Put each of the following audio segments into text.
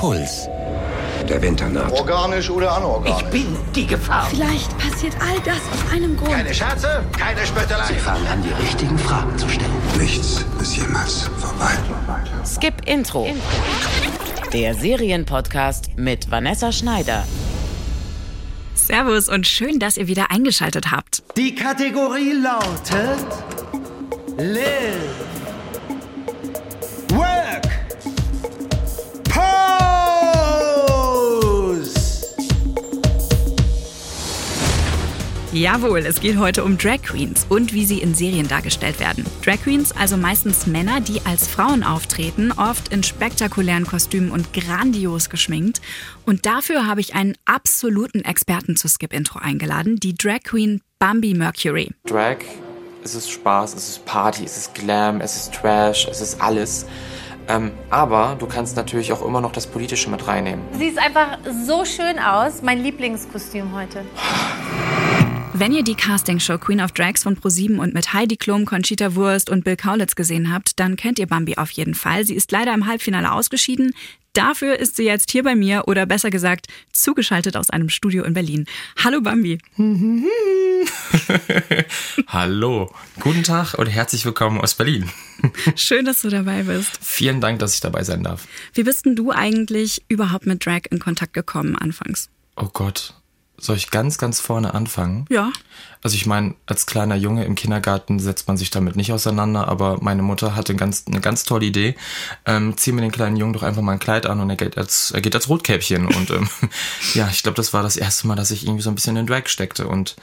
Puls. Der Winter naht. Organisch oder anorganisch? Ich bin die Gefahr. Vielleicht passiert all das aus einem Grund. Keine Scherze, keine Spöttelei. Sie fangen an, die richtigen Fragen zu stellen. Nichts ist jemals vorbei. Skip Intro. Der Serienpodcast mit Vanessa Schneider. Servus und schön, dass ihr wieder eingeschaltet habt. Die Kategorie lautet Live, Jawohl, es geht heute um Drag Queens und wie sie in Serien dargestellt werden. Drag Queens, also meistens Männer, die als Frauen auftreten, oft in spektakulären Kostümen und grandios geschminkt. Und dafür habe ich einen absoluten Experten zu Skip Intro eingeladen, die Drag Queen Bambi Mercury. Drag, es ist Spaß, es ist Party, es ist Glam, es ist Trash, es ist alles. Ähm, aber du kannst natürlich auch immer noch das Politische mit reinnehmen. Siehst einfach so schön aus. Mein Lieblingskostüm heute. Wenn ihr die Castingshow Queen of Drags von ProSieben und mit Heidi Klum, Conchita Wurst und Bill Kaulitz gesehen habt, dann kennt ihr Bambi auf jeden Fall. Sie ist leider im Halbfinale ausgeschieden. Dafür ist sie jetzt hier bei mir oder besser gesagt zugeschaltet aus einem Studio in Berlin. Hallo Bambi. Hallo, guten Tag und herzlich willkommen aus Berlin. Schön, dass du dabei bist. Vielen Dank, dass ich dabei sein darf. Wie bist denn du eigentlich überhaupt mit Drag in Kontakt gekommen anfangs? Oh Gott, soll ich ganz, ganz vorne anfangen? Ja. Also ich meine, als kleiner Junge im Kindergarten setzt man sich damit nicht auseinander, aber meine Mutter hatte ganz, eine ganz tolle Idee. Ähm, zieh mir den kleinen Jungen doch einfach mal ein Kleid an und er geht als, er geht als Rotkäppchen. Und ähm, ja, ich glaube, das war das erste Mal, dass ich irgendwie so ein bisschen in Drag steckte. Und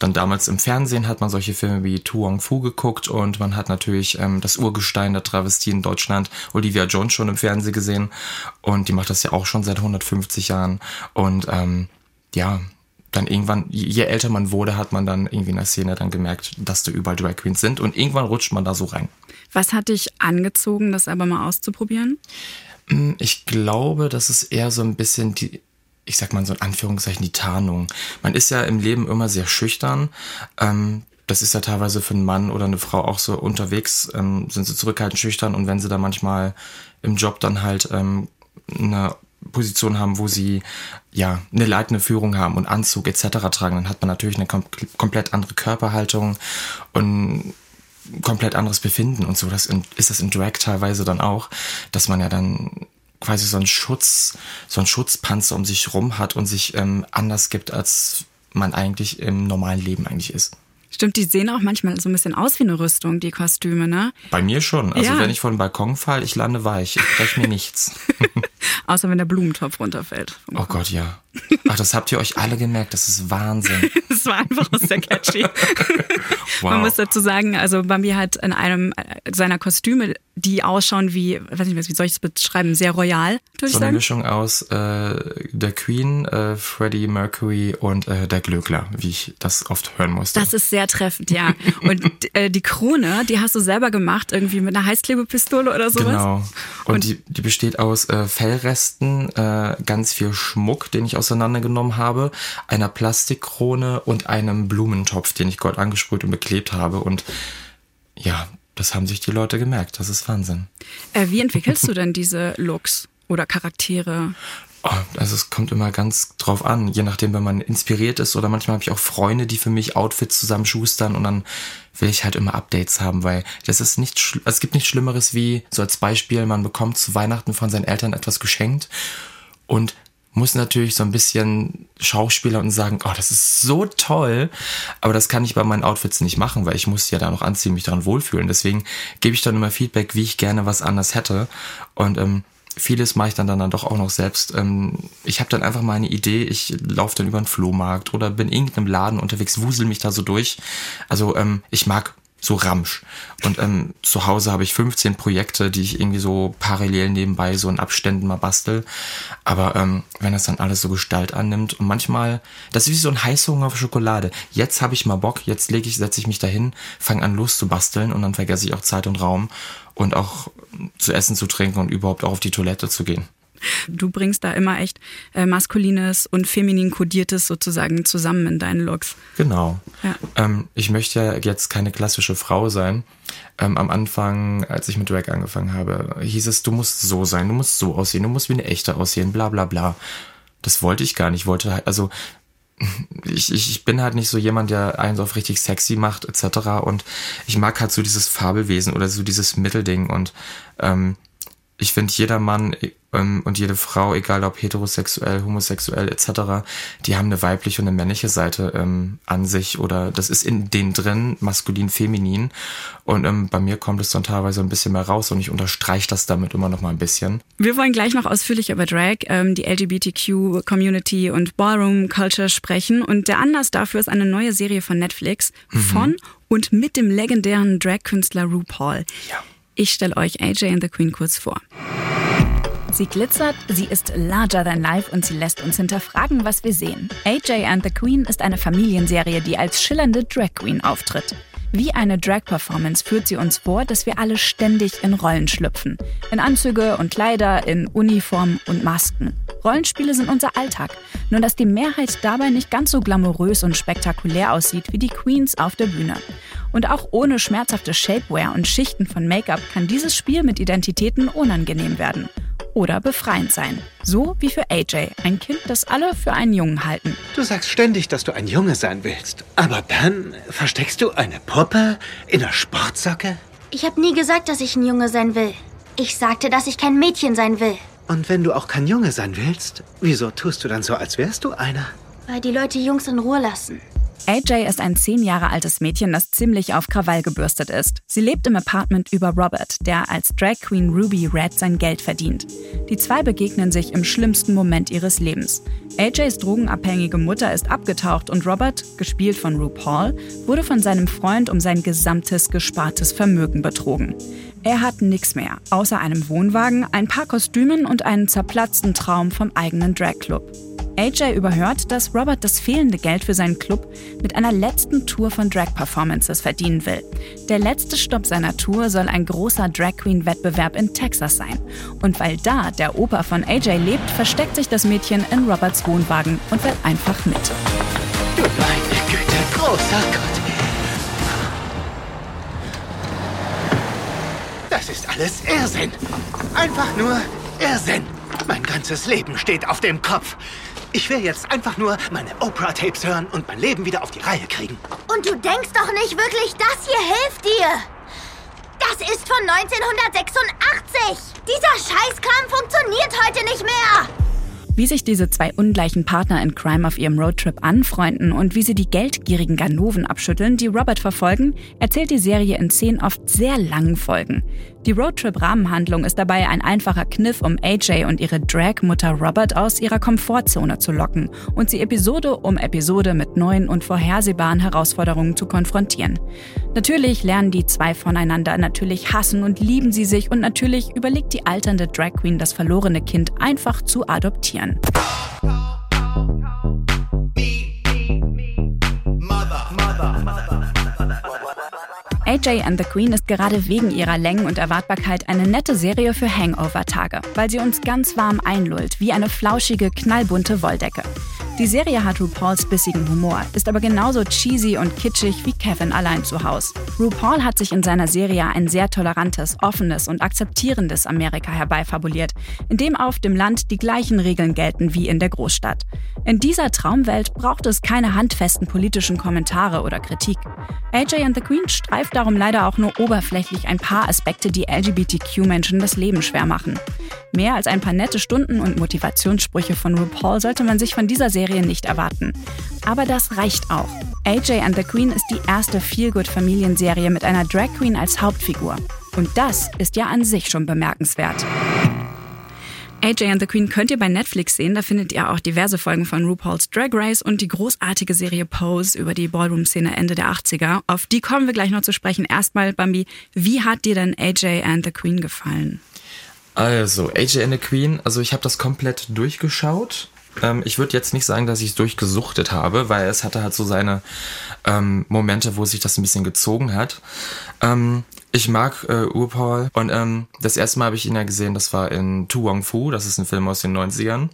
dann damals im Fernsehen hat man solche Filme wie Tu Wong Fu geguckt und man hat natürlich ähm, das Urgestein der Travestie in Deutschland, Olivia Jones, schon im Fernsehen gesehen. Und die macht das ja auch schon seit 150 Jahren. Und ähm, ja, dann irgendwann, je älter man wurde, hat man dann irgendwie in der Szene dann gemerkt, dass da überall Drag Queens sind und irgendwann rutscht man da so rein. Was hat dich angezogen, das aber mal auszuprobieren? Ich glaube, das ist eher so ein bisschen die, ich sag mal so in Anführungszeichen, die Tarnung. Man ist ja im Leben immer sehr schüchtern. Ähm, das ist ja teilweise für einen Mann oder eine Frau auch so unterwegs, ähm, sind sie zurückhaltend schüchtern und wenn sie da manchmal im Job dann halt ähm, eine Position haben, wo sie ja eine leitende Führung haben und Anzug etc. tragen, dann hat man natürlich eine kom komplett andere Körperhaltung und komplett anderes Befinden und so. Das ist das in Drag teilweise dann auch, dass man ja dann quasi so einen Schutz, so einen Schutzpanzer um sich rum hat und sich ähm, anders gibt, als man eigentlich im normalen Leben eigentlich ist. Stimmt, die sehen auch manchmal so ein bisschen aus wie eine Rüstung, die Kostüme, ne? Bei mir schon. Also Ja. wenn ich von Balkon falle, ich lande weich. Ich breche mir nichts. Außer wenn der Blumentopf runterfällt. Oh Gott, ja. Ach, das habt ihr euch alle gemerkt. Das ist Wahnsinn. Das war einfach aus der Catchy. Wow. Man muss dazu sagen, also Bambi hat in einem seiner Kostüme, die ausschauen wie, weiß nicht, wie soll ich es beschreiben, sehr royal, würde ich So eine sagen. Mischung aus äh, der Queen, äh, Freddie Mercury und äh, der Glöckler, wie ich das oft hören musste. Das ist sehr treffend, ja. Und äh, die Krone, die hast du selber gemacht, irgendwie mit einer Heißklebepistole oder sowas. Genau. Und, Und- die, die besteht aus äh, Fellresten, äh, ganz viel Schmuck, den ich auseinandergenommen habe, einer Plastikkrone und einem Blumentopf, den ich Gold angesprüht und beklebt habe. Und ja, das haben sich die Leute gemerkt. Das ist Wahnsinn. Äh, wie entwickelst du denn diese Looks oder Charaktere? Oh, also es kommt immer ganz drauf an, je nachdem, wenn man inspiriert ist oder manchmal habe ich auch Freunde, die für mich Outfits zusammenschustern und dann will ich halt immer Updates haben, weil das ist nicht, es gibt nichts Schlimmeres wie, so als Beispiel, man bekommt zu Weihnachten von seinen Eltern etwas geschenkt und muss natürlich so ein bisschen Schauspieler und sagen, oh, das ist so toll, aber das kann ich bei meinen Outfits nicht machen, weil ich muss ja da noch anziehen, mich daran wohlfühlen. Deswegen gebe ich dann immer Feedback, wie ich gerne was anders hätte und ähm, vieles mache ich dann, dann, dann doch auch noch selbst. Ähm, ich habe dann einfach mal eine Idee, ich laufe dann über einen Flohmarkt oder bin in irgendeinem Laden unterwegs, wusel mich da so durch. Also ähm, ich mag so Ramsch. Und ähm, zu Hause habe ich 15 Projekte, die ich irgendwie so parallel nebenbei so in Abständen mal bastel. Aber ähm, wenn das dann alles so Gestalt annimmt und manchmal, das ist wie so ein Heißhunger auf Schokolade. Jetzt habe ich mal Bock, jetzt lege ich, setze ich mich dahin, fange an loszubasteln und dann vergesse ich auch Zeit und Raum und auch zu essen, zu trinken und überhaupt auch auf die Toilette zu gehen. Du bringst da immer echt äh, maskulines und feminin kodiertes sozusagen zusammen in deinen Looks. Genau. Ja. Ähm, ich möchte ja jetzt keine klassische Frau sein. Ähm, am Anfang, als ich mit Drag angefangen habe, hieß es, du musst so sein, du musst so aussehen, du musst wie eine echte aussehen, bla bla bla. Das wollte ich gar nicht. Ich wollte halt, also ich, ich, bin halt nicht so jemand, der einen so auf richtig sexy macht, etc. Und ich mag halt so dieses Fabelwesen oder so dieses Mittelding. Und ähm, ich finde, jeder Mann ähm, und jede Frau, egal ob heterosexuell, homosexuell etc., die haben eine weibliche und eine männliche Seite ähm, an sich oder das ist in denen drin, maskulin, feminin. Und ähm, bei mir kommt es dann teilweise ein bisschen mehr raus und ich unterstreiche das damit immer noch mal ein bisschen. Wir wollen gleich noch ausführlich über Drag, ähm, die LGBTQ-Community und Ballroom-Culture sprechen. Und der Anlass dafür ist eine neue Serie von Netflix Mhm. von und mit dem legendären Drag-Künstler RuPaul. Ja. Ich stelle euch AJ and the Queen kurz vor. Sie glitzert, sie ist larger than life und sie lässt uns hinterfragen, was wir sehen. AJ and the Queen ist eine Familienserie, die als schillernde Drag Queen auftritt. Wie eine Drag-Performance führt sie uns vor, dass wir alle ständig in Rollen schlüpfen. In Anzüge und Kleider, in Uniform und Masken. Rollenspiele sind unser Alltag. Nur dass die Mehrheit dabei nicht ganz so glamourös und spektakulär aussieht wie die Queens auf der Bühne. Und auch ohne schmerzhafte Shapewear und Schichten von Make-up kann dieses Spiel mit Identitäten unangenehm werden. Oder befreiend sein. So wie für AJ, ein Kind, das alle für einen Jungen halten. Du sagst ständig, dass du ein Junge sein willst. Aber dann versteckst du eine Puppe in der Sportsocke? Ich habe nie gesagt, dass ich ein Junge sein will. Ich sagte, dass ich kein Mädchen sein will. Und wenn du auch kein Junge sein willst, wieso tust du dann so, als wärst du einer? Weil die Leute Jungs in Ruhe lassen. AJ ist ein zehn Jahre altes Mädchen, das ziemlich auf Krawall gebürstet ist. Sie lebt im Apartment über Robert, der als Drag Queen Ruby Red sein Geld verdient. Die zwei begegnen sich im schlimmsten Moment ihres Lebens. AJs drogenabhängige Mutter ist abgetaucht und Robert, gespielt von RuPaul, wurde von seinem Freund um sein gesamtes gespartes Vermögen betrogen. Er hat nichts mehr, außer einem Wohnwagen, ein paar Kostümen und einen zerplatzten Traum vom eigenen Drag-Club. AJ überhört, dass Robert das fehlende Geld für seinen Club mit einer letzten Tour von Drag-Performances verdienen will. Der letzte Stopp seiner Tour soll ein großer Drag Queen-Wettbewerb in Texas sein. Und weil da der Opa von AJ lebt, versteckt sich das Mädchen in Roberts Wohnwagen und will einfach mit. Du meine Güte, großer Gott. Das ist alles Irrsinn. Einfach nur Irrsinn. Mein ganzes Leben steht auf dem Kopf. Ich will jetzt einfach nur meine Oprah-Tapes hören und mein Leben wieder auf die Reihe kriegen. Und du denkst doch nicht wirklich, das hier hilft dir. Das ist von 1986. Dieser Scheißkram funktioniert heute nicht mehr. Wie sich diese zwei ungleichen Partner in Crime auf ihrem Roadtrip anfreunden und wie sie die geldgierigen Ganoven abschütteln, die Robert verfolgen, erzählt die Serie in zehn oft sehr langen Folgen. Die Roadtrip-Rahmenhandlung ist dabei ein einfacher Kniff, um AJ und ihre Drag-Mutter Robert aus ihrer Komfortzone zu locken und sie Episode um Episode mit neuen und vorhersehbaren Herausforderungen zu konfrontieren. Natürlich lernen die zwei voneinander, natürlich hassen und lieben sie sich und natürlich überlegt die alternde Drag Queen das verlorene Kind einfach zu adoptieren. AJ and the Queen ist gerade wegen ihrer Längen und Erwartbarkeit eine nette Serie für Hangover-Tage, weil sie uns ganz warm einlullt, wie eine flauschige, knallbunte Wolldecke. Die Serie hat RuPauls bissigen Humor, ist aber genauso cheesy und kitschig wie Kevin allein zu Hause. RuPaul hat sich in seiner Serie ein sehr tolerantes, offenes und akzeptierendes Amerika herbeifabuliert, in dem auf dem Land die gleichen Regeln gelten wie in der Großstadt. In dieser Traumwelt braucht es keine handfesten politischen Kommentare oder Kritik. AJ and the Queen streift darum leider auch nur oberflächlich ein paar Aspekte, die LGBTQ-Menschen das Leben schwer machen. Mehr als ein paar nette Stunden und Motivationssprüche von RuPaul sollte man sich von dieser Serie nicht erwarten. Aber das reicht auch. AJ and the Queen ist die erste Feelgood-Familienserie mit einer Drag Queen als Hauptfigur. Und das ist ja an sich schon bemerkenswert. AJ and the Queen könnt ihr bei Netflix sehen. Da findet ihr auch diverse Folgen von RuPaul's Drag Race und die großartige Serie Pose über die Ballroom-Szene Ende der 80er. Auf die kommen wir gleich noch zu sprechen. Erstmal, Bambi, wie hat dir denn AJ and the Queen gefallen? Also, AJ and the Queen, also ich habe das komplett durchgeschaut. Ähm, ich würde jetzt nicht sagen, dass ich es durchgesuchtet habe, weil es hatte halt so seine ähm, Momente, wo sich das ein bisschen gezogen hat. Ähm, Ich mag äh, Urpaul und ähm, das erste Mal habe ich ihn ja gesehen, das war in Tu Wong Fu, das ist ein Film aus den 90ern.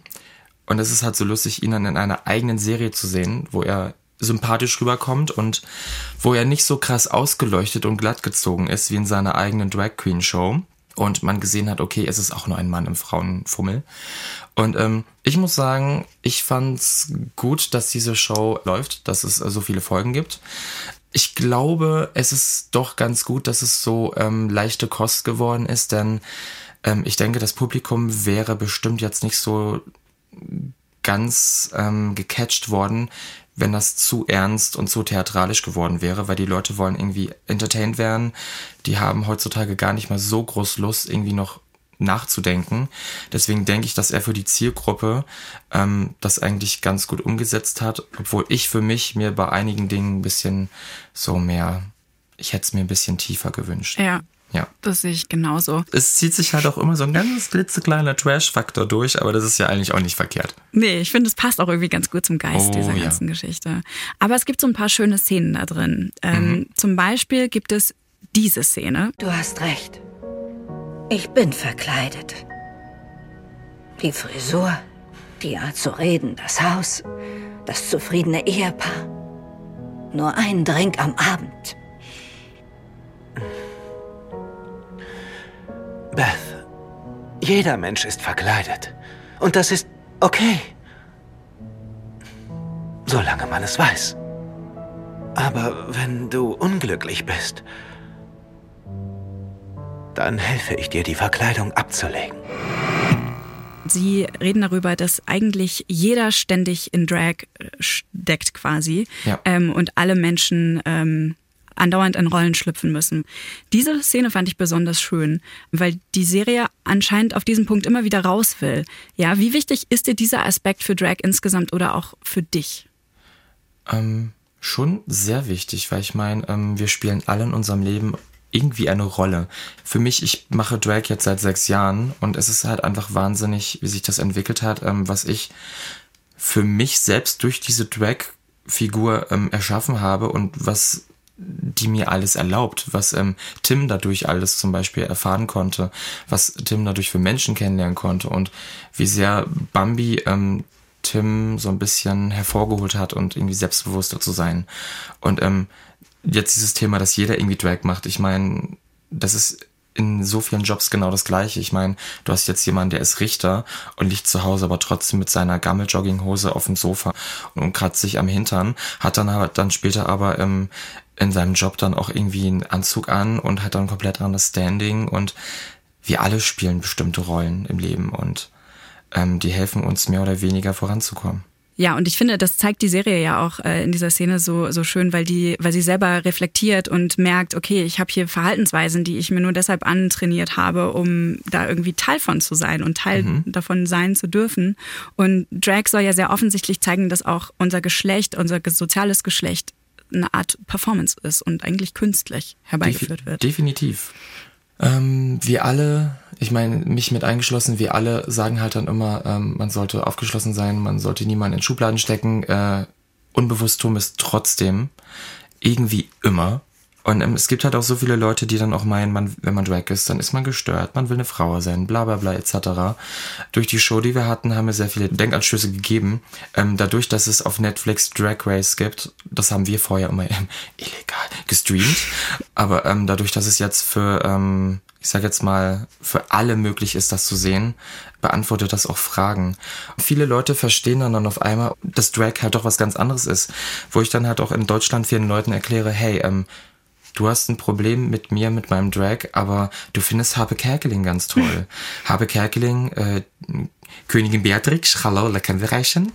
Und es ist halt so lustig, ihn dann in einer eigenen Serie zu sehen, wo er sympathisch rüberkommt und wo er nicht so krass ausgeleuchtet und glatt gezogen ist wie in seiner eigenen Drag Queen Show. Und man gesehen hat, okay, es ist auch nur ein Mann im Frauenfummel. Und ähm, ich muss sagen, ich fand's gut, dass diese Show läuft, dass es äh, so viele Folgen gibt. Ich glaube, es ist doch ganz gut, dass es so ähm, leichte Kost geworden ist, denn ähm, ich denke, das Publikum wäre bestimmt jetzt nicht so ganz ähm, gecatcht worden, wenn das zu ernst und zu theatralisch geworden wäre, weil die Leute wollen irgendwie entertained werden. Die haben heutzutage gar nicht mal so groß Lust, irgendwie noch nachzudenken. Deswegen denke ich, dass er für die Zielgruppe ähm, das eigentlich ganz gut umgesetzt hat, obwohl ich für mich mir bei einigen Dingen ein bisschen so mehr, ich hätte es mir ein bisschen tiefer gewünscht. Ja, ja. Das sehe ich genauso. Es zieht sich halt auch immer so ein ganz klitzekleiner Trash-Faktor durch, aber das ist ja eigentlich auch nicht verkehrt. Nee, ich finde, es passt auch irgendwie ganz gut zum Geist Oh, dieser ja. ganzen Geschichte. Aber es gibt so ein paar schöne Szenen da drin. Ähm, Mhm. Zum Beispiel gibt es diese Szene. Du hast recht. Ich bin verkleidet. Die Frisur, die Art zu reden, das Haus, das zufriedene Ehepaar. Nur ein Drink am Abend. Beth, jeder Mensch ist verkleidet. Und das ist okay. Solange man es weiß. Aber wenn du unglücklich bist, dann helfe ich dir, die Verkleidung abzulegen. Sie reden darüber, dass eigentlich jeder ständig in Drag äh, steckt quasi Ja. ähm, und alle Menschen ähm, andauernd in Rollen schlüpfen müssen. Diese Szene fand ich besonders schön, weil die Serie anscheinend auf diesen Punkt immer wieder raus will. Ja, wie wichtig ist dir dieser Aspekt für Drag insgesamt oder auch für dich? Ähm, schon sehr wichtig, weil ich meine, ähm, wir spielen alle in unserem Leben irgendwie eine Rolle. Für mich, ich mache Drag jetzt seit sechs Jahren und es ist halt einfach wahnsinnig, wie sich das entwickelt hat, ähm, was ich für mich selbst durch diese Drag-Figur ähm, erschaffen habe und was die mir alles erlaubt, was ähm, Tim dadurch alles zum Beispiel erfahren konnte, was Tim dadurch für Menschen kennenlernen konnte und wie sehr Bambi ähm, Tim so ein bisschen hervorgeholt hat und irgendwie selbstbewusster zu sein. Und ähm, jetzt dieses Thema, dass jeder irgendwie Drag macht, ich meine, das ist in so vielen Jobs genau das gleiche. Ich meine, du hast jetzt jemanden, der ist Richter und liegt zu Hause, aber trotzdem mit seiner Gammeljogginghose auf dem Sofa und kratzt sich am Hintern, hat dann halt dann später aber ähm, in seinem Job dann auch irgendwie einen Anzug an und hat dann komplett anderes Standing und wir alle spielen bestimmte Rollen im Leben und ähm, die helfen uns mehr oder weniger voranzukommen. Ja, und ich finde, das zeigt die Serie ja auch äh, in dieser Szene so, so schön, weil die, weil sie selber reflektiert und merkt, okay, ich habe hier Verhaltensweisen, die ich mir nur deshalb antrainiert habe, um da irgendwie Teil von zu sein und Teil Mhm. davon sein zu dürfen. Und Drag soll ja sehr offensichtlich zeigen, dass auch unser Geschlecht, unser soziales Geschlecht eine Art Performance ist und eigentlich künstlich herbeigeführt wird. Definitiv. Ähm, wir alle, ich meine, mich mit eingeschlossen, wir alle sagen halt dann immer, ähm, man sollte aufgeschlossen sein, man sollte niemanden in Schubladen stecken. Äh, unbewusst es trotzdem. Irgendwie immer. Und ähm, es gibt halt auch so viele Leute, die dann auch meinen, man, wenn man Drag ist, dann ist man gestört, man will eine Frau sein, bla bla bla etc. Durch die Show, die wir hatten, haben wir sehr viele Denkanstöße gegeben. Ähm, dadurch, dass es auf Netflix Drag Race gibt, das haben wir vorher immer ähm, illegal gestreamt. Aber ähm, dadurch, dass es jetzt für, ähm, ich sag jetzt mal, für alle möglich ist, das zu sehen, beantwortet das auch Fragen. Viele Leute verstehen dann, dann auf einmal, dass Drag halt doch was ganz anderes ist. Wo ich dann halt auch in Deutschland vielen Leuten erkläre, hey, ähm, du hast ein Problem mit mir, mit meinem Drag, aber du findest Habe Kerkeling ganz toll. Habe Kerkeling, äh, Königin Beatrix, hallo, Leckenreichen.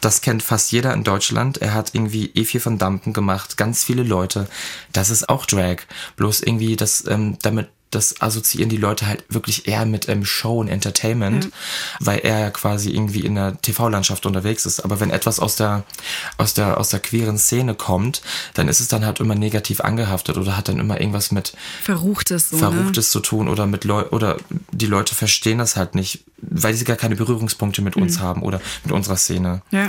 Das kennt fast jeder in Deutschland. Er hat irgendwie E4 von Dampen gemacht, ganz viele Leute. Das ist auch Drag. Bloß irgendwie das, ähm, damit, das assoziieren die Leute halt wirklich eher mit ähm, Show und Entertainment, weil er ja quasi irgendwie in der TV-Landschaft unterwegs ist. Aber wenn etwas aus der, aus der, aus der queeren Szene kommt, dann ist es dann halt immer negativ angehaftet oder hat dann immer irgendwas mit Verruchtes so. Verruchtes zu tun oder mit Leu oder die Leute verstehen das halt nicht, weil sie gar keine Berührungspunkte mit uns haben oder mit unserer Szene. Ne?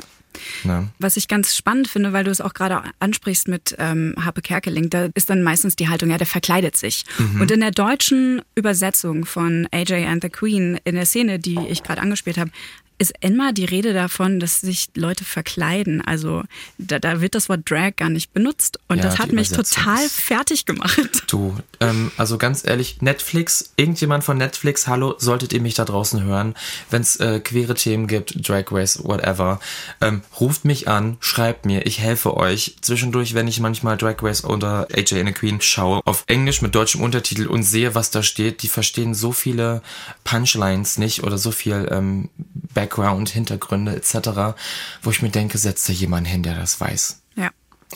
Ja. Was ich ganz spannend finde, weil du es auch gerade ansprichst mit ähm, Harpe Kerkeling, da ist dann meistens die Haltung, ja, der verkleidet sich. Mhm. Und in der deutschen Übersetzung von AJ and the Queen, in der Szene, die ich gerade angespielt habe, ist immer die Rede davon, dass sich Leute verkleiden. Also da, da wird das Wort Drag gar nicht benutzt. Und ja, das hat mich total fertig gemacht. Du, ähm, also ganz ehrlich, Netflix, irgendjemand von Netflix, hallo, solltet ihr mich da draußen hören, wenn es äh, queere Themen gibt, Drag Race, whatever, ähm, ruft mich an, schreibt mir, ich helfe euch. Zwischendurch, wenn ich manchmal Drag Race oder AJ in a Queen schaue, auf Englisch mit deutschem Untertitel und sehe, was da steht, die verstehen so viele Punchlines nicht oder so viel ähm, Background, Hintergründe etc., wo ich mir denke, setzt da jemand hin, der das weiß. Ja.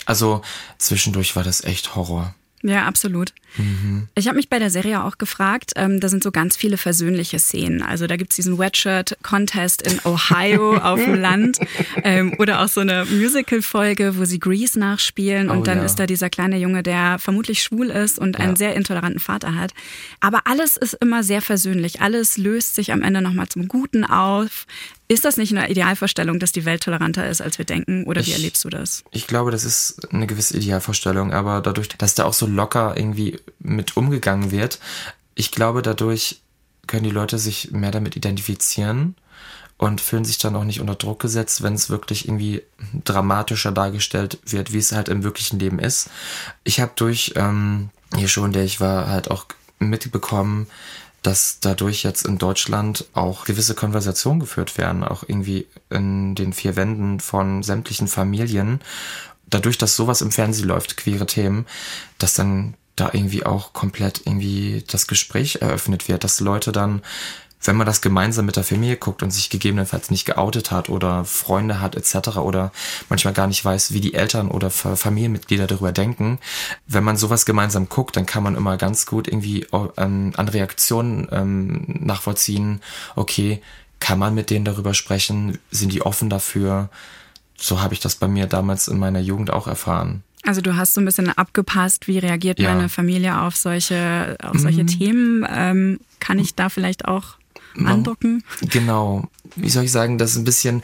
Also zwischendurch war das echt Horror. Ja, absolut. Mhm. Ich habe mich bei der Serie auch gefragt, ähm, da sind so ganz viele versöhnliche Szenen. Also da gibt's diesen Wetshirt-Contest in Ohio auf dem Land ähm, oder auch so eine Musical-Folge, wo sie Grease nachspielen und oh, dann ja. ist da dieser kleine Junge, der vermutlich schwul ist und ja. einen sehr intoleranten Vater hat. Aber alles ist immer sehr versöhnlich. Alles löst sich am Ende nochmal zum Guten auf. Ist das nicht eine Idealvorstellung, dass die Welt toleranter ist, als wir denken? Oder wie erlebst du das? Ich glaube, das ist eine gewisse Idealvorstellung, aber dadurch, dass da auch so locker irgendwie mit umgegangen wird, ich glaube, dadurch können die Leute sich mehr damit identifizieren und fühlen sich dann auch nicht unter Druck gesetzt, wenn es wirklich irgendwie dramatischer dargestellt wird, wie es halt im wirklichen Leben ist. Ich habe durch ähm, hier schon, der ich war, halt auch mitbekommen, dass dadurch jetzt in Deutschland auch gewisse Konversationen geführt werden, auch irgendwie in den vier Wänden von sämtlichen Familien. Dadurch, dass sowas im Fernsehen läuft, queere Themen, dass dann da irgendwie auch komplett irgendwie das Gespräch eröffnet wird, dass Leute dann wenn man das gemeinsam mit der Familie guckt und sich gegebenenfalls nicht geoutet hat oder Freunde hat etc. oder manchmal gar nicht weiß, wie die Eltern oder Familienmitglieder darüber denken, wenn man sowas gemeinsam guckt, dann kann man immer ganz gut irgendwie ähm, an Reaktionen ähm, nachvollziehen, okay, kann man mit denen darüber sprechen, sind die offen dafür? So habe ich das bei mir damals in meiner Jugend auch erfahren. Also du hast so ein bisschen abgepasst, wie reagiert ja. meine Familie auf solche, auf solche mhm. Themen. Ähm, kann ich da vielleicht auch andocken. Genau. Wie soll ich sagen, das ist ein bisschen.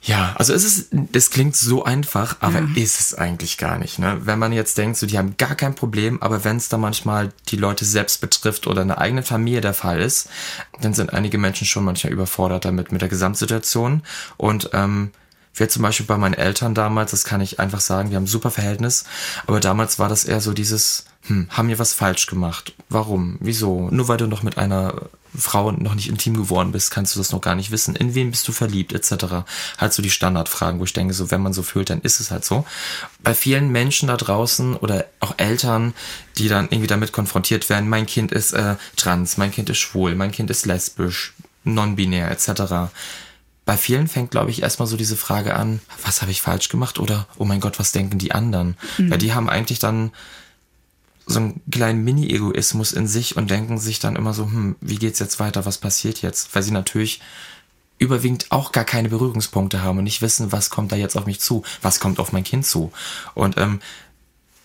Ja, also es ist, das klingt so einfach, aber ja. ist es eigentlich gar nicht. Ne? Wenn man jetzt denkt, so die haben gar kein Problem, aber wenn es dann manchmal die Leute selbst betrifft oder eine eigene Familie der Fall ist, dann sind einige Menschen schon manchmal überfordert damit mit der Gesamtsituation. Und ähm, wir zum Beispiel bei meinen Eltern damals, das kann ich einfach sagen, wir haben ein super Verhältnis, aber damals war das eher so dieses, hm, haben wir was falsch gemacht? Warum? Wieso? Nur weil du noch mit einer Frau noch nicht intim geworden bist, kannst du das noch gar nicht wissen. In wen bist du verliebt, etc. Halt so die Standardfragen, wo ich denke, so wenn man so fühlt, dann ist es halt so. Bei vielen Menschen da draußen oder auch Eltern, die dann irgendwie damit konfrontiert werden, mein Kind ist äh, trans, mein Kind ist schwul, mein Kind ist lesbisch, non-binär, etc bei vielen fängt, glaube ich, erstmal so diese Frage an, was habe ich falsch gemacht oder, oh mein Gott, was denken die anderen? Mhm. Weil die haben eigentlich dann so einen kleinen Mini-Egoismus in sich und denken sich dann immer so, hm, wie geht's jetzt weiter, was passiert jetzt? Weil sie natürlich überwiegend auch gar keine Berührungspunkte haben und nicht wissen, was kommt da jetzt auf mich zu, was kommt auf mein Kind zu. Und ähm,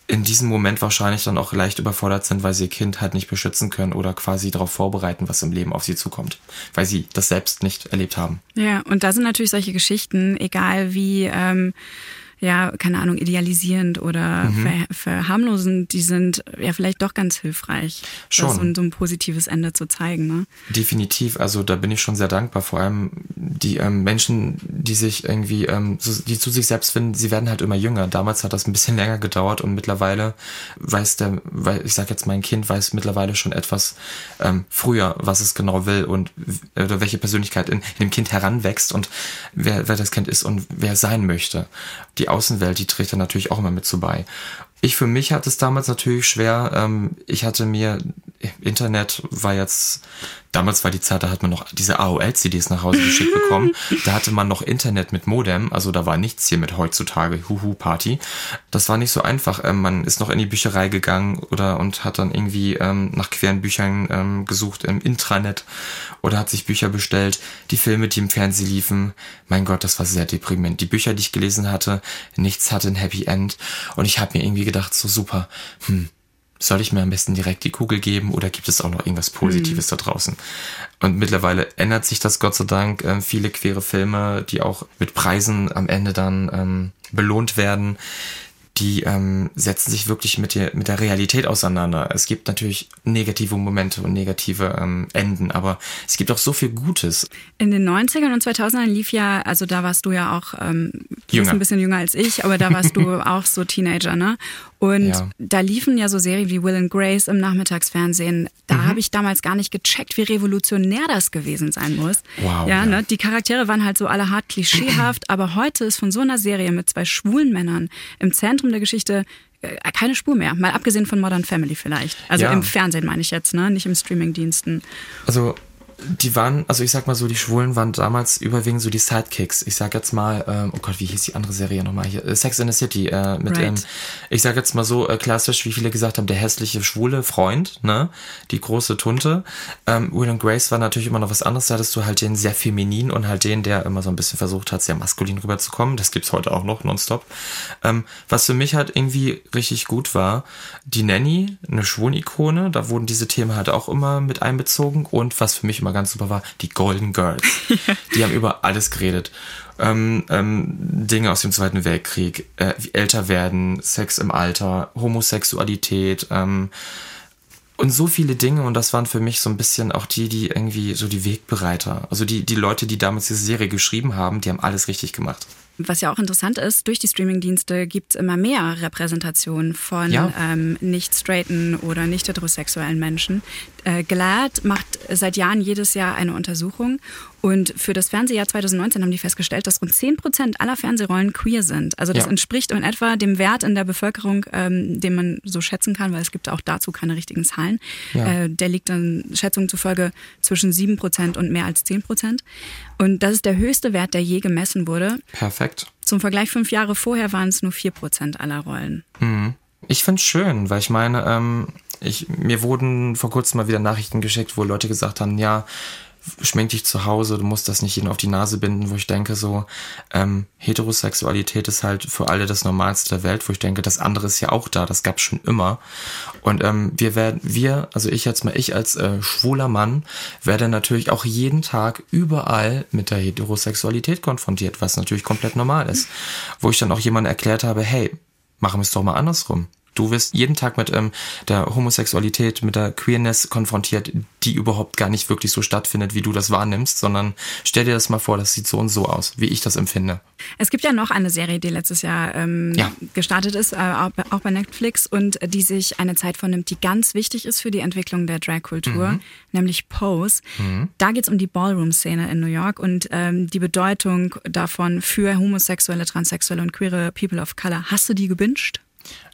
in diesem Moment wahrscheinlich dann auch leicht überfordert sind, weil sie ihr Kind halt nicht beschützen können oder quasi darauf vorbereiten, was im Leben auf sie zukommt, weil sie das selbst nicht erlebt haben. Ja, und da sind natürlich solche Geschichten, egal wie ähm, ja, keine Ahnung, idealisierend oder mhm. ver verharmlosend, die sind ja vielleicht doch ganz hilfreich, schon. Ein, so ein positives Ende zu zeigen. Ne? Definitiv, also da bin ich schon sehr dankbar. Vor allem die ähm, Menschen, die sich irgendwie, ähm, so, die zu sich selbst finden, sie werden halt immer jünger. Damals hat das ein bisschen länger gedauert und mittlerweile weiß der, weil ich sag jetzt, mein Kind weiß mittlerweile schon etwas ähm, früher, was es genau will und oder welche Persönlichkeit in, in dem Kind heranwächst und wer, wer das Kind ist und wer sein möchte. Die Außenwelt, die trägt da natürlich auch immer mit zu bei. Ich für mich hatte es damals natürlich schwer. Ähm, ich hatte mir, Internet war jetzt damals war die Zeit, da hat man noch diese AOL-CDs nach Hause geschickt bekommen. Da hatte man noch Internet mit Modem, also da war nichts hier mit heutzutage Huhu-Party. Das war nicht so einfach. Ähm, man ist noch in die Bücherei gegangen oder und hat dann irgendwie ähm, nach queren Büchern ähm, gesucht im Intranet oder hat sich Bücher bestellt. Die Filme, die im Fernsehen liefen, mein Gott, das war sehr deprimierend. Die Bücher, die ich gelesen hatte, nichts hatte ein Happy End und ich habe mir irgendwie gedacht, so super, hm, soll ich mir am besten direkt die Kugel geben oder gibt es auch noch irgendwas Positives mhm. da draußen? Und mittlerweile ändert sich das Gott sei Dank. Ähm, viele queere Filme, die auch mit Preisen am Ende dann ähm, belohnt werden, die ähm, setzen sich wirklich mit der, mit der Realität auseinander. Es gibt natürlich negative Momente und negative ähm, Enden, aber es gibt auch so viel Gutes. In den 90ern und 2000ern lief ja, also da warst du ja auch, ähm, du bist ein bisschen jünger als ich, aber da warst du auch so Teenager, ne? Und ja. da liefen ja so Serien wie Will and Grace im Nachmittagsfernsehen. Da mhm. habe ich damals gar nicht gecheckt, wie revolutionär das gewesen sein muss. Wow, ja, ja. Ne? Die Charaktere waren halt so alle hart klischeehaft, aber heute ist von so einer Serie mit zwei schwulen Männern im Zentrum der Geschichte äh, keine Spur mehr. Mal abgesehen von Modern Family vielleicht. Also ja. im Fernsehen meine ich jetzt, ne? Nicht im Streamingdiensten. Also die waren, also ich sag mal so, die Schwulen waren damals überwiegend so die Sidekicks. Ich sag jetzt mal, ähm, oh Gott, wie hieß die andere Serie nochmal hier? Äh, Sex in the City, äh, mit right. ähm, ich sag jetzt mal so äh, klassisch, wie viele gesagt haben, der hässliche schwule Freund, ne? Die große Tunte. Ähm, Will and Grace war natürlich immer noch was anderes. Da hattest du halt den sehr feminin und halt den, der immer so ein bisschen versucht hat, sehr maskulin rüberzukommen. Das gibt's heute auch noch, nonstop. Ähm, was für mich halt irgendwie richtig gut war, die Nanny, eine Schwulen-Ikone, da wurden diese Themen halt auch immer mit einbezogen und was für mich immer ganz super war, die Golden Girls. die haben über alles geredet. Ähm, ähm, Dinge aus dem Zweiten Weltkrieg, äh, älter werden, Sex im Alter, Homosexualität, ähm, und so viele Dinge und das waren für mich so ein bisschen auch die, die irgendwie so die Wegbereiter. Also die, die Leute, die damals diese Serie geschrieben haben, die haben alles richtig gemacht. Was ja auch interessant ist, durch die Streamingdienste gibt es immer mehr Repräsentation von ja. ähm, nicht straighten oder nicht heterosexuellen Menschen. Äh, GLAD macht seit Jahren jedes Jahr eine Untersuchung und für das Fernsehjahr 2019 haben die festgestellt, dass rund 10 Prozent aller Fernsehrollen queer sind. Also das ja. entspricht in etwa dem Wert in der Bevölkerung, ähm, den man so schätzen kann, weil es gibt auch dazu keine richtigen Zahlen. Ja. Äh, der liegt dann Schätzungen zufolge zwischen 7 Prozent und mehr als 10 Prozent. Und das ist der höchste Wert, der je gemessen wurde. Perfekt. Zum Vergleich fünf Jahre vorher waren es nur 4 Prozent aller Rollen. Mhm. Ich finde es schön, weil ich meine, ähm, ich, mir wurden vor kurzem mal wieder Nachrichten geschickt, wo Leute gesagt haben, ja, schmink dich zu Hause, du musst das nicht jedem auf die Nase binden, wo ich denke so, ähm, Heterosexualität ist halt für alle das Normalste der Welt, wo ich denke, das andere ist ja auch da, das gab's schon immer. Und ähm, wir werden, wir, also ich jetzt mal, ich als äh, schwuler Mann, werde natürlich auch jeden Tag überall mit der Heterosexualität konfrontiert, was natürlich komplett normal ist. Wo ich dann auch jemandem erklärt habe, hey, machen wir es doch mal andersrum. Du wirst jeden Tag mit ähm, der Homosexualität, mit der Queerness konfrontiert, die überhaupt gar nicht wirklich so stattfindet, wie du das wahrnimmst, sondern stell dir das mal vor, das sieht so und so aus, wie ich das empfinde. Es gibt ja noch eine Serie, die letztes Jahr ähm, ja. gestartet ist, äh, auch bei Netflix und die sich eine Zeit vornimmt, die ganz wichtig ist für die Entwicklung der Drag-Kultur, mhm. nämlich Pose. Mhm. Da geht es um die Ballroom-Szene in New York und ähm, die Bedeutung davon für homosexuelle, transsexuelle und queere People of Color. Hast du die gebinged?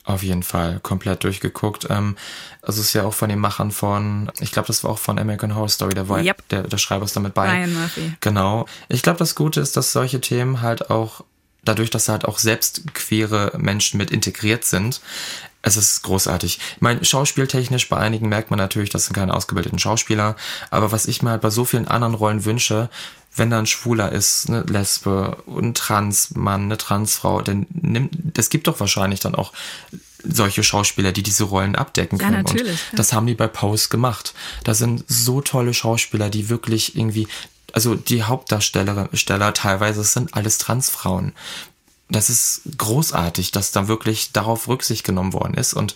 Auf jeden Fall, komplett durchgeguckt. Ähm, also es ist ja auch von den Machern von, ich glaube, das war auch von American Horror Story, der, war, yep. der, der Schreiber ist damit bei. Ryan Murphy. Genau. Ich glaube, das Gute ist, dass solche Themen halt auch, dadurch, dass halt auch selbst queere Menschen mit integriert sind, es ist großartig. Ich meine, schauspieltechnisch bei einigen merkt man natürlich, das sind keine ausgebildeten Schauspieler, aber was ich mir halt bei so vielen anderen Rollen wünsche, wenn da ein Schwuler ist, eine Lesbe, ein Transmann, eine Transfrau, dann nimmt, es gibt doch wahrscheinlich dann auch solche Schauspieler, die diese Rollen abdecken können. Ja, natürlich. Und das haben die bei Pose gemacht. Da sind so tolle Schauspieler, die wirklich irgendwie, also die Hauptdarsteller Steller, teilweise sind alles Transfrauen. Das ist großartig, dass da wirklich darauf Rücksicht genommen worden ist und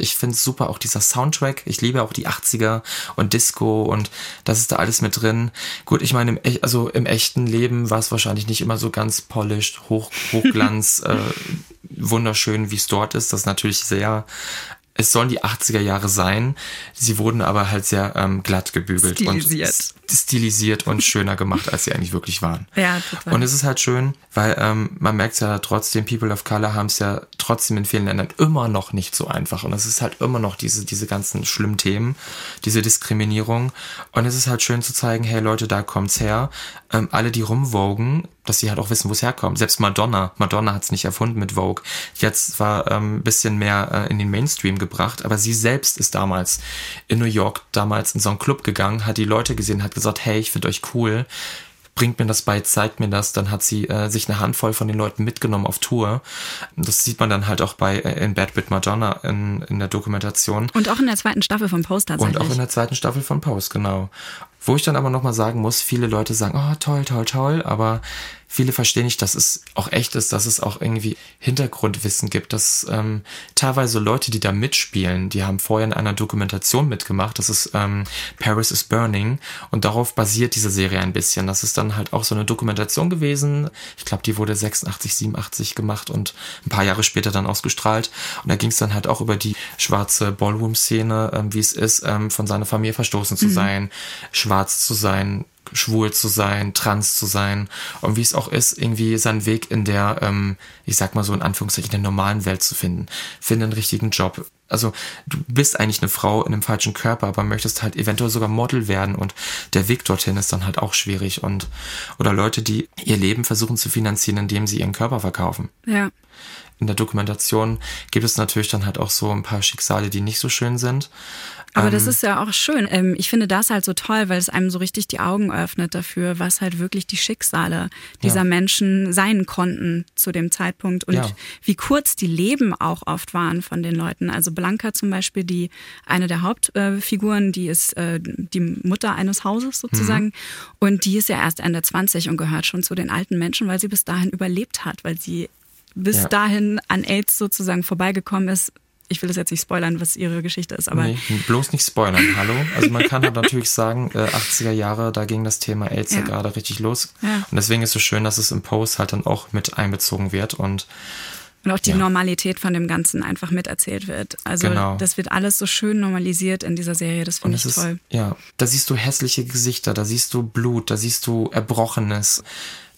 ich finde es super, auch dieser Soundtrack. Ich liebe auch die 80er und Disco und das ist da alles mit drin. Gut, ich meine, im, also im echten Leben war es wahrscheinlich nicht immer so ganz polished, hoch, Hochglanz, äh, wunderschön, wie es dort ist. Das ist natürlich sehr es sollen die 80er Jahre sein. Sie wurden aber halt sehr ähm, glatt gebügelt stilisiert. und stilisiert und schöner gemacht, als sie eigentlich wirklich waren. Ja, total. Und es ist halt schön, weil ähm, man merkt ja trotzdem, People of Color haben es ja trotzdem in vielen Ländern immer noch nicht so einfach. Und es ist halt immer noch diese, diese ganzen schlimmen Themen, diese Diskriminierung. Und es ist halt schön zu zeigen, hey Leute, da kommt's her. Ähm, alle, die rumwogen, dass sie halt auch wissen, wo es herkommt. Selbst Madonna, Madonna hat es nicht erfunden mit Vogue. Jetzt war ähm, ein bisschen mehr äh, in den Mainstream gebracht, aber sie selbst ist damals in New York damals in so einen Club gegangen, hat die Leute gesehen, hat gesagt, hey, ich finde euch cool bringt mir das bei, zeigt mir das. Dann hat sie äh, sich eine Handvoll von den Leuten mitgenommen auf Tour. Das sieht man dann halt auch bei äh, in Bad with Madonna in, in der Dokumentation. Und auch in der zweiten Staffel von Post tatsächlich. Und auch in der zweiten Staffel von Post, genau. Wo ich dann aber nochmal sagen muss, viele Leute sagen, oh toll, toll, toll, aber viele verstehen nicht, dass es auch echt ist, dass es auch irgendwie Hintergrundwissen gibt, dass ähm, teilweise Leute, die da mitspielen, die haben vorher in einer Dokumentation mitgemacht, das ist ähm, Paris is Burning und darauf basiert diese Serie ein bisschen. Das ist dann halt auch so eine Dokumentation gewesen. Ich glaube, die wurde 86, 87 gemacht und ein paar Jahre später dann ausgestrahlt. Und da ging es dann halt auch über die schwarze Ballroom-Szene, ähm, wie es ist, ähm, von seiner Familie verstoßen zu mhm. sein, schwarz zu sein, schwul zu sein, trans zu sein und wie es auch ist, irgendwie seinen Weg in der, ähm, ich sag mal so in Anführungszeichen, der normalen Welt zu finden. Finde einen richtigen Job. Also du bist eigentlich eine Frau in einem falschen Körper, aber möchtest halt eventuell sogar Model werden und der Weg dorthin ist dann halt auch schwierig und oder Leute, die ihr Leben versuchen zu finanzieren, indem sie ihren Körper verkaufen. Ja. In der Dokumentation gibt es natürlich dann halt auch so ein paar Schicksale, die nicht so schön sind. Aber ähm, das ist ja auch schön. Ähm, ich finde das halt so toll, weil es einem so richtig die Augen öffnet dafür, was halt wirklich die Schicksale dieser ja. Menschen sein konnten zu dem Zeitpunkt und ja. wie kurz die Leben auch oft waren von den Leuten. Also Blanca zum Beispiel, die eine der Hauptfiguren, die ist äh, die Mutter eines Hauses sozusagen mhm. und die ist ja erst Ende 20 und gehört schon zu den alten Menschen, weil sie bis dahin überlebt hat, weil sie bis ja. dahin an AIDS sozusagen vorbeigekommen ist, ich will das jetzt nicht spoilern, was ihre Geschichte ist, aber. Nee, bloß nicht spoilern, hallo. Also man kann halt natürlich sagen, äh, 80er Jahre, da ging das Thema AIDS ja, gerade richtig los. Ja. Und deswegen ist es so schön, dass es im Post halt dann auch mit einbezogen wird und und auch die ja. Normalität von dem Ganzen einfach miterzählt wird. Also genau. das wird alles so schön normalisiert in dieser Serie, das finde ich ist, toll. Ja, da siehst du hässliche Gesichter, da siehst du Blut, da siehst du Erbrochenes.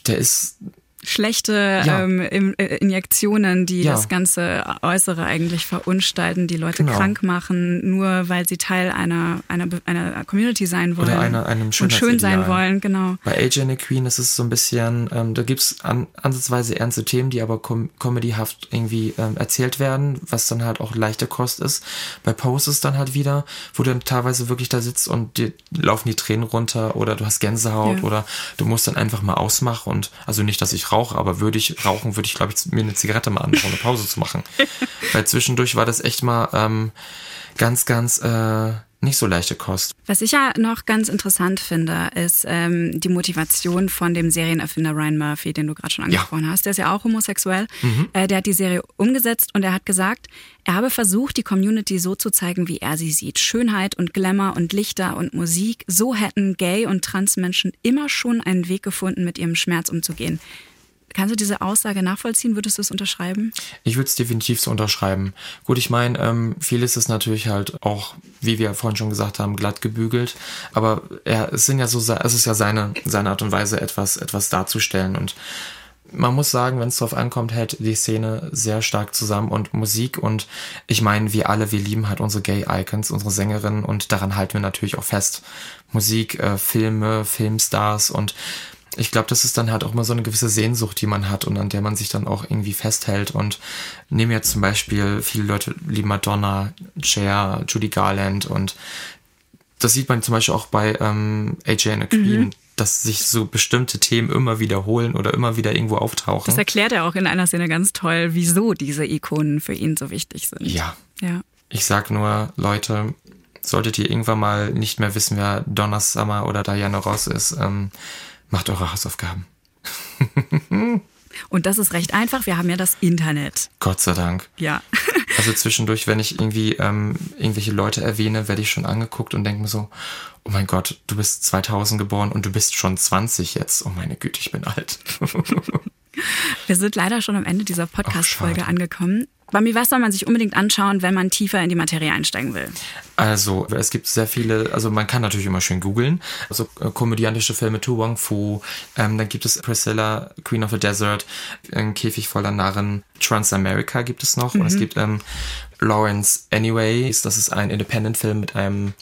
Der ist schlechte ja. ähm, äh, Injektionen, die ja. das ganze Äußere eigentlich verunstalten, die Leute genau. krank machen, nur weil sie Teil einer, einer, einer Community sein wollen. Oder einer, einem und schön sein wollen, genau. Bei AJ and Queen ist es so ein bisschen, ähm, da gibt's an, ansatzweise ernste Themen, die aber com comedyhaft irgendwie ähm, erzählt werden, was dann halt auch leichte Kost ist. Bei Pose ist dann halt wieder, wo du dann teilweise wirklich da sitzt und dir laufen die Tränen runter oder du hast Gänsehaut ja. oder du musst dann einfach mal ausmachen und also nicht, dass ich rauche, aber würde ich rauchen, würde ich, glaube ich, mir eine Zigarette mal um eine Pause zu machen. Weil zwischendurch war das echt mal ähm, ganz, ganz äh, nicht so leichte Kost. Was ich ja noch ganz interessant finde, ist ähm, die Motivation von dem Serienerfinder Ryan Murphy, den du gerade schon angesprochen ja. hast. Der ist ja auch homosexuell. Mhm. Äh, der hat die Serie umgesetzt und er hat gesagt, er habe versucht, die Community so zu zeigen, wie er sie sieht. Schönheit und Glamour und Lichter und Musik. So hätten Gay- und Transmenschen immer schon einen Weg gefunden, mit ihrem Schmerz umzugehen. Kannst du diese Aussage nachvollziehen? Würdest du es unterschreiben? Ich würde es definitiv so unterschreiben. Gut, ich meine, ähm, vieles ist natürlich halt auch, wie wir vorhin schon gesagt haben, glatt gebügelt. Aber er, es sind ja so, es ist ja seine, seine Art und Weise, etwas, etwas darzustellen. Und man muss sagen, wenn es drauf ankommt, hält die Szene sehr stark zusammen und Musik und ich meine, wir alle, wir lieben halt unsere Gay-Icons, unsere Sängerinnen und daran halten wir natürlich auch fest. Musik, äh, Filme, Filmstars und ich glaube, das ist dann halt auch immer so eine gewisse Sehnsucht, die man hat und an der man sich dann auch irgendwie festhält. Und nehmen jetzt zum Beispiel, viele Leute lieben Madonna, Cher, Judy Garland und das sieht man zum Beispiel auch bei ähm, AJ and the Queen, mhm. dass sich so bestimmte Themen immer wiederholen oder immer wieder irgendwo auftauchen. Das erklärt er auch in einer Szene ganz toll, wieso diese Ikonen für ihn so wichtig sind. Ja. ja. Ich sag nur, Leute, solltet ihr irgendwann mal nicht mehr wissen, wer Donna Summer oder Diana Ross ist, ähm, Macht eure Hausaufgaben. Und das ist recht einfach. Wir haben ja das Internet. Gott sei Dank. Ja. also zwischendurch, wenn ich irgendwie ähm, irgendwelche Leute erwähne, werde ich schon angeguckt und denke mir so, oh mein Gott, du bist 2000 geboren und du bist schon 20 jetzt. Oh meine Güte, ich bin alt. Wir sind leider schon am Ende dieser Podcast-Folge angekommen. Bambi, was soll man sich unbedingt anschauen, wenn man tiefer in die Materie einsteigen will? Also, es gibt sehr viele, also man kann natürlich immer schön googeln. Also äh, komödiantische Filme, Tu Wong Fu, ähm, dann gibt es Priscilla, Queen of the Desert, ein Käfig voller Narren, Transamerica gibt es noch. Mhm. Und es mhm. gibt ähm, Lawrence Anyways, das ist ein Independent-Film mit einem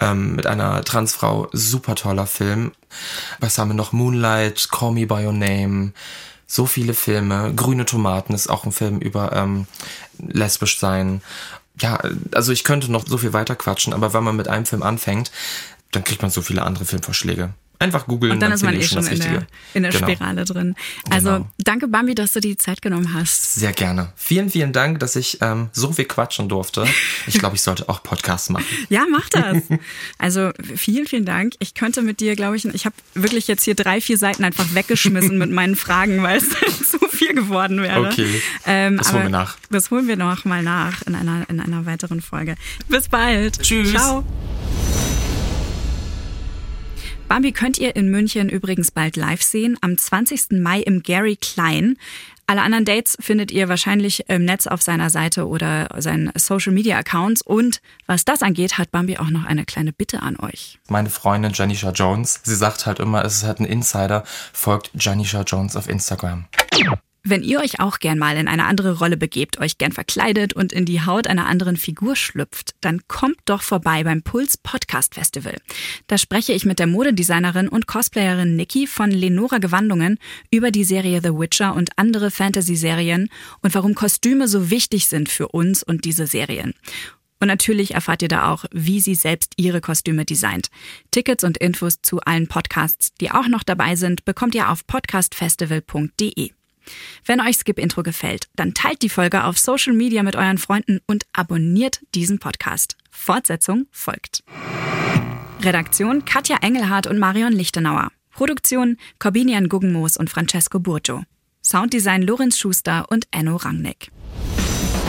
ähm, mit einer Transfrau, super toller Film. Was haben wir noch? Moonlight, Call Me By Your Name, so viele Filme. Grüne Tomaten ist auch ein Film über ähm, lesbisch sein. Ja, also ich könnte noch so viel weiter quatschen, aber wenn man mit einem Film anfängt, dann kriegt man so viele andere Filmvorschläge. Einfach googeln, Und dann, dann ist man eh schon in der, in der Genau. Spirale drin. Also Genau. danke, Bambi, dass du die Zeit genommen hast. Sehr gerne. Vielen, vielen Dank, dass ich ähm, so viel quatschen durfte. Ich glaube, ich sollte auch Podcasts machen. Ja, mach das. Also vielen, vielen Dank. Ich könnte mit dir, glaube ich, ich habe wirklich jetzt hier drei, vier Seiten einfach weggeschmissen mit meinen Fragen, weil es zu viel geworden wäre. Okay. Ähm, Das holen wir nach. Das holen wir noch mal nach in einer, in einer weiteren Folge. Bis bald. Tschüss. Ciao. Bambi könnt ihr in München übrigens bald live sehen, am 20. Mai im Gary Klein. Alle anderen Dates findet ihr wahrscheinlich im Netz auf seiner Seite oder seinen Social Media Accounts. Und was das angeht, hat Bambi auch noch eine kleine Bitte an euch. Meine Freundin Janisha Jones, sie sagt halt immer, es ist halt ein Insider, folgt Janisha Jones auf Instagram. Wenn ihr euch auch gern mal in eine andere Rolle begebt, euch gern verkleidet und in die Haut einer anderen Figur schlüpft, dann kommt doch vorbei beim Puls Podcast Festival. Da spreche ich mit der Modedesignerin und Cosplayerin Nikki von Lenora Gewandungen über die Serie The Witcher und andere Fantasy-Serien und warum Kostüme so wichtig sind für uns und diese Serien. Und natürlich erfahrt ihr da auch, wie sie selbst ihre Kostüme designt. Tickets und Infos zu allen Podcasts, die auch noch dabei sind, bekommt ihr auf podcastfestival.de. Wenn euch Skip Intro gefällt, dann teilt die Folge auf Social Media mit euren Freunden und abonniert diesen Podcast. Fortsetzung folgt. Redaktion Katja Engelhardt und Marion Lichtenauer. Produktion Corbinian Guggenmoos und Francesco Burgio. Sounddesign Lorenz Schuster und Enno Rangnick.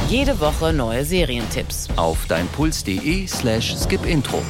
Jede Woche neue Serientipps. Auf deinpuls.de slash skipintro.